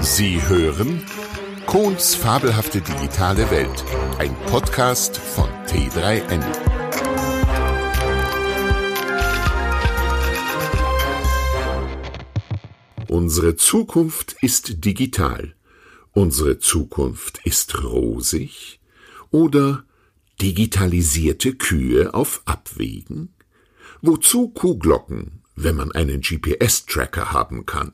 Sie hören Kohns fabelhafte digitale Welt, ein Podcast von T3N. Unsere Zukunft ist digital. Unsere Zukunft ist rosig oder digitalisierte Kühe auf Abwägen? Wozu Kuhglocken, wenn man einen GPS-Tracker haben kann?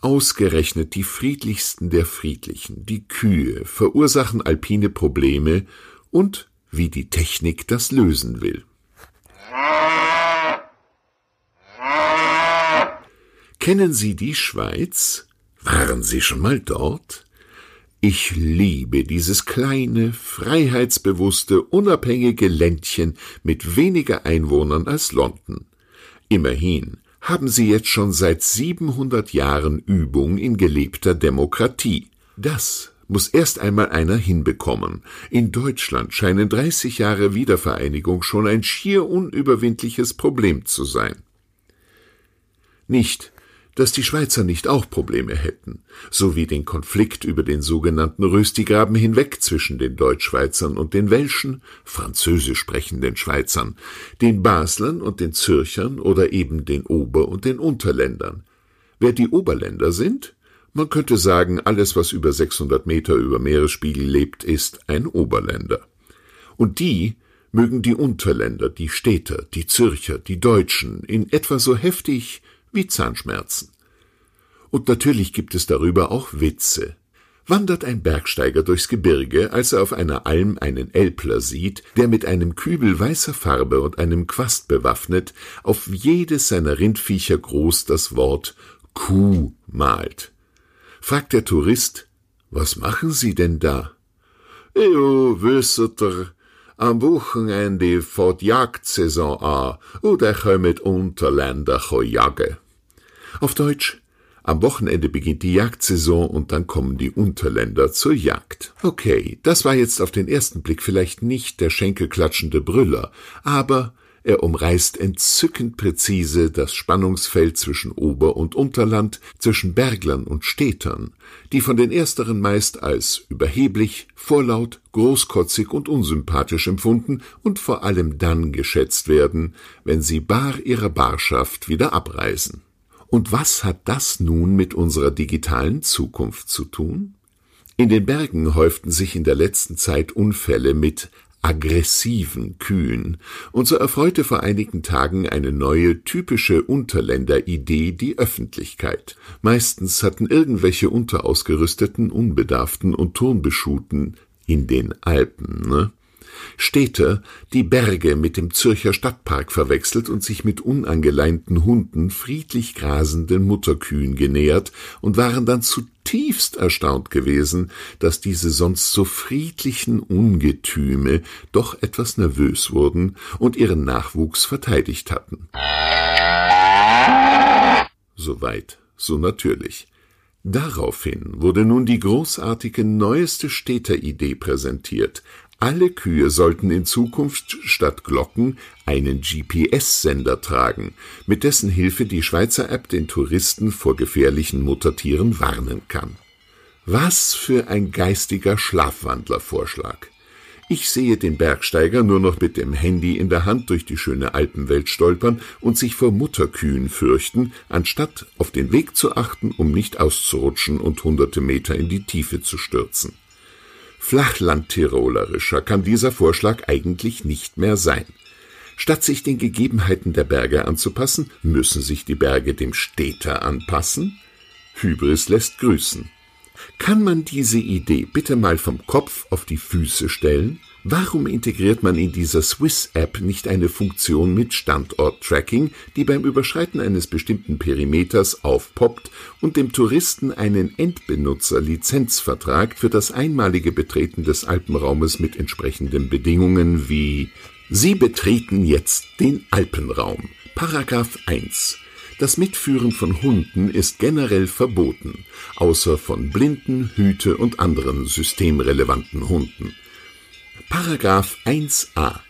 Ausgerechnet die friedlichsten der Friedlichen, die Kühe, verursachen alpine Probleme und wie die Technik das lösen will. Kennen Sie die Schweiz? Waren Sie schon mal dort? Ich liebe dieses kleine, freiheitsbewusste, unabhängige Ländchen mit weniger Einwohnern als London. Immerhin haben sie jetzt schon seit 700 Jahren Übung in gelebter Demokratie. Das muss erst einmal einer hinbekommen. In Deutschland scheinen 30 Jahre Wiedervereinigung schon ein schier unüberwindliches Problem zu sein. Nicht, dass die Schweizer nicht auch Probleme hätten, so wie den Konflikt über den sogenannten Röstigraben hinweg zwischen den Deutschschweizern und den Welschen, französisch sprechenden Schweizern, den Baslern und den Zürchern oder eben den Ober- und den Unterländern. Wer die Oberländer sind? Man könnte sagen, alles, was über 600 Meter über Meeresspiegel lebt, ist ein Oberländer. Und die mögen die Unterländer, die Städter, die Zürcher, die Deutschen in etwa so heftig wie Zahnschmerzen. Und natürlich gibt es darüber auch Witze. Wandert ein Bergsteiger durchs Gebirge, als er auf einer Alm einen Elpler sieht, der mit einem Kübel weißer Farbe und einem Quast bewaffnet auf jedes seiner Rindviecher groß das Wort Kuh malt. Fragt der Tourist, was machen Sie denn da? Jo, wisset ihr, am Wochenende fährt Jagdsaison an und er kommt Unterländer jagen. Auf Deutsch, am Wochenende beginnt die Jagdsaison und dann kommen die Unterländer zur Jagd. Okay, das war jetzt auf den ersten Blick vielleicht nicht der schenkelklatschende Brüller, aber er umreißt entzückend präzise das Spannungsfeld zwischen Ober- und Unterland, zwischen Berglern und Städtern, die von den ersteren meist als überheblich, vorlaut, großkotzig und unsympathisch empfunden und vor allem dann geschätzt werden, wenn sie bar ihrer Barschaft wieder abreisen. Und was hat das nun mit unserer digitalen Zukunft zu tun? In den Bergen häuften sich in der letzten Zeit Unfälle mit aggressiven Kühen, und so erfreute vor einigen Tagen eine neue, typische Unterländeridee die Öffentlichkeit. Meistens hatten irgendwelche unterausgerüsteten, unbedarften und turnbeschuhten in den Alpen, ne? Städter die Berge mit dem Zürcher Stadtpark verwechselt und sich mit unangeleinten Hunden friedlich grasenden Mutterkühen genähert und waren dann zutiefst erstaunt gewesen, dass diese sonst so friedlichen Ungetüme doch etwas nervös wurden und ihren Nachwuchs verteidigt hatten. Soweit, so natürlich. Daraufhin wurde nun die großartige neueste Städteridee präsentiert, alle Kühe sollten in Zukunft statt Glocken einen GPS-Sender tragen, mit dessen Hilfe die Schweizer App den Touristen vor gefährlichen Muttertieren warnen kann. Was für ein geistiger Schlafwandlervorschlag. Ich sehe den Bergsteiger nur noch mit dem Handy in der Hand durch die schöne Alpenwelt stolpern und sich vor Mutterkühen fürchten, anstatt auf den Weg zu achten, um nicht auszurutschen und hunderte Meter in die Tiefe zu stürzen. Flachlandtirolerischer kann dieser Vorschlag eigentlich nicht mehr sein. Statt sich den Gegebenheiten der Berge anzupassen, müssen sich die Berge dem Städter anpassen? Hybris lässt grüßen. Kann man diese Idee bitte mal vom Kopf auf die Füße stellen? Warum integriert man in dieser Swiss-App nicht eine Funktion mit Standort-Tracking, die beim Überschreiten eines bestimmten Perimeters aufpoppt und dem Touristen einen Endbenutzer-Lizenzvertrag für das einmalige Betreten des Alpenraumes mit entsprechenden Bedingungen wie Sie betreten jetzt den Alpenraum. Paragraph 1. Das Mitführen von Hunden ist generell verboten, außer von blinden, Hüte und anderen systemrelevanten Hunden. Paragraph 1a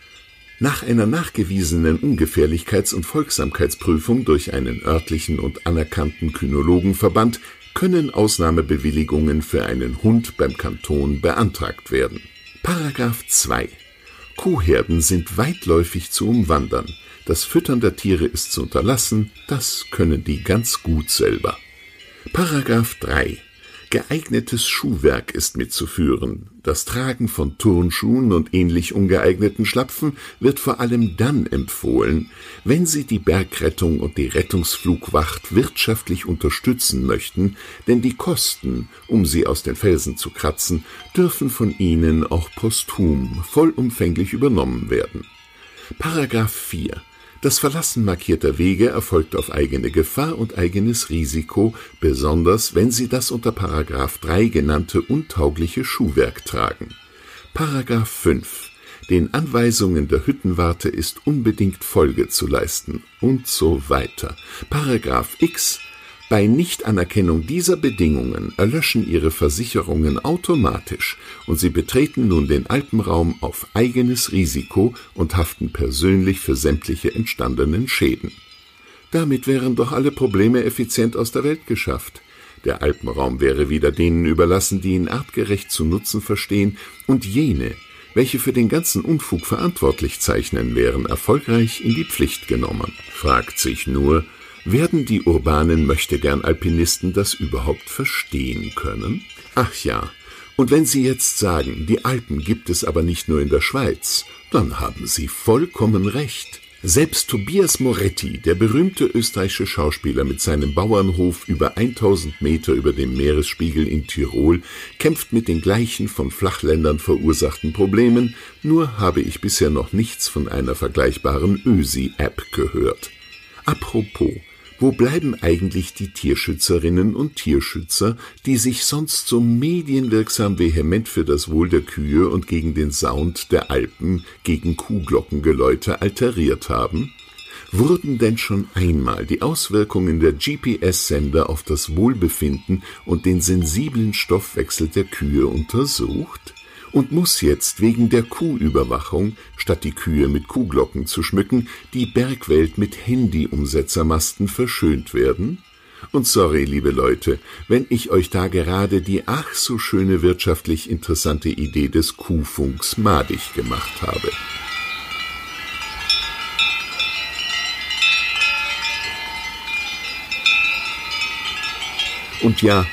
Nach einer nachgewiesenen Ungefährlichkeits- und Folgsamkeitsprüfung durch einen örtlichen und anerkannten Kynologenverband können Ausnahmebewilligungen für einen Hund beim Kanton beantragt werden. Paragraph 2 Kuhherden sind weitläufig zu umwandern. Das Füttern der Tiere ist zu unterlassen, das können die ganz gut selber. Paragraph 3 Geeignetes Schuhwerk ist mitzuführen. Das Tragen von Turnschuhen und ähnlich ungeeigneten Schlapfen wird vor allem dann empfohlen, wenn Sie die Bergrettung und die Rettungsflugwacht wirtschaftlich unterstützen möchten, denn die Kosten, um sie aus den Felsen zu kratzen, dürfen von Ihnen auch posthum vollumfänglich übernommen werden. Paragraph 4 das Verlassen markierter Wege erfolgt auf eigene Gefahr und eigenes Risiko, besonders wenn sie das unter § 3 genannte untaugliche Schuhwerk tragen. § 5 Den Anweisungen der Hüttenwarte ist unbedingt Folge zu leisten und so weiter. § X bei Nichtanerkennung dieser Bedingungen erlöschen ihre Versicherungen automatisch und sie betreten nun den Alpenraum auf eigenes Risiko und haften persönlich für sämtliche entstandenen Schäden. Damit wären doch alle Probleme effizient aus der Welt geschafft. Der Alpenraum wäre wieder denen überlassen, die ihn artgerecht zu nutzen verstehen, und jene, welche für den ganzen Unfug verantwortlich zeichnen, wären erfolgreich in die Pflicht genommen. Fragt sich nur, werden die urbanen Möchtegern-Alpinisten das überhaupt verstehen können? Ach ja, und wenn Sie jetzt sagen, die Alpen gibt es aber nicht nur in der Schweiz, dann haben Sie vollkommen recht. Selbst Tobias Moretti, der berühmte österreichische Schauspieler mit seinem Bauernhof über 1000 Meter über dem Meeresspiegel in Tirol, kämpft mit den gleichen von Flachländern verursachten Problemen, nur habe ich bisher noch nichts von einer vergleichbaren Ösi-App gehört. Apropos, wo bleiben eigentlich die Tierschützerinnen und Tierschützer, die sich sonst so medienwirksam vehement für das Wohl der Kühe und gegen den Sound der Alpen, gegen Kuhglockengeläute alteriert haben? Wurden denn schon einmal die Auswirkungen der GPS-Sender auf das Wohlbefinden und den sensiblen Stoffwechsel der Kühe untersucht? Und muss jetzt wegen der Kuhüberwachung, statt die Kühe mit Kuhglocken zu schmücken, die Bergwelt mit Handy-Umsetzermasten verschönt werden? Und sorry, liebe Leute, wenn ich euch da gerade die ach so schöne wirtschaftlich interessante Idee des Kuhfunks madig gemacht habe. Und ja,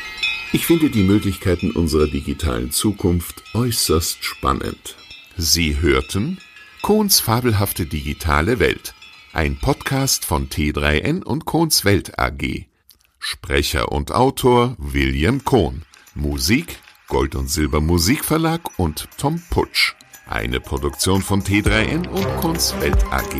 ich finde die Möglichkeiten unserer digitalen Zukunft äußerst spannend. Sie hörten Kohns fabelhafte digitale Welt, ein Podcast von T3N und Kohns Welt AG. Sprecher und Autor William Kohn. Musik Gold und Silber Musikverlag und Tom Putsch. Eine Produktion von T3N und Kohns Welt AG.